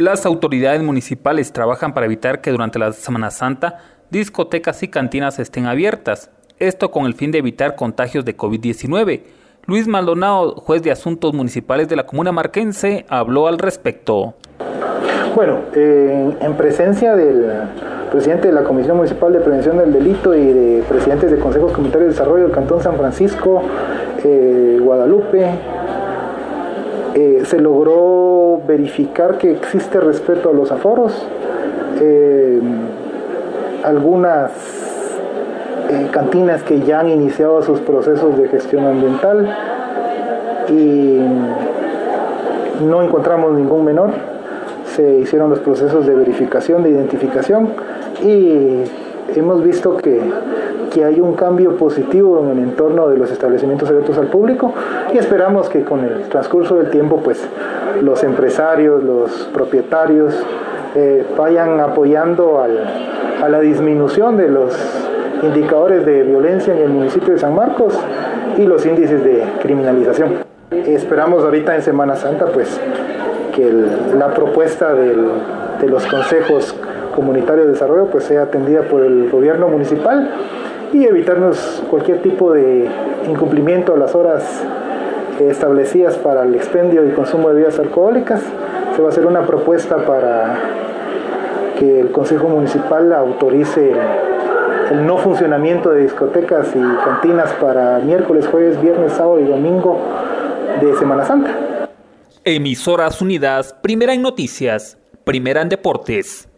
Las autoridades municipales trabajan para evitar que durante la Semana Santa discotecas y cantinas estén abiertas, esto con el fin de evitar contagios de COVID-19. Luis Maldonado, juez de asuntos municipales de la comuna marquense, habló al respecto. Bueno, eh, en presencia del presidente de la Comisión Municipal de Prevención del Delito y de presidentes de consejos comunitarios de desarrollo del Cantón San Francisco, eh, Guadalupe, eh, se logró verificar que existe respeto a los aforos. algunas cantinas que ya han iniciado sus procesos de gestión ambiental y no encontramos ningún menor se hicieron los procesos de verificación, de identificación y hemos visto que, que, hay un cambio positivo en el entorno de los establecimientos abiertos al público y esperamos que con el transcurso del tiempo pues los empresarios, los propietarios eh, vayan apoyando al, a la disminución de los indicadores de violencia en el municipio de San Marcos y los índices de criminalización. Esperamos ahorita en Semana Santa pues que la propuesta de los consejos comunitarios de desarrollo pues sea atendida por el gobierno municipal y evitarnos cualquier tipo de incumplimiento a las horas establecidas para el expendio y consumo de bebidas alcohólicas. Se va a hacer una propuesta para que el Consejo Municipal autorice el no funcionamiento de discotecas y cantinas para miércoles, jueves, viernes, sábado y domingo de Semana Santa. Emisoras Unidas, primera en noticias, primera en deportes.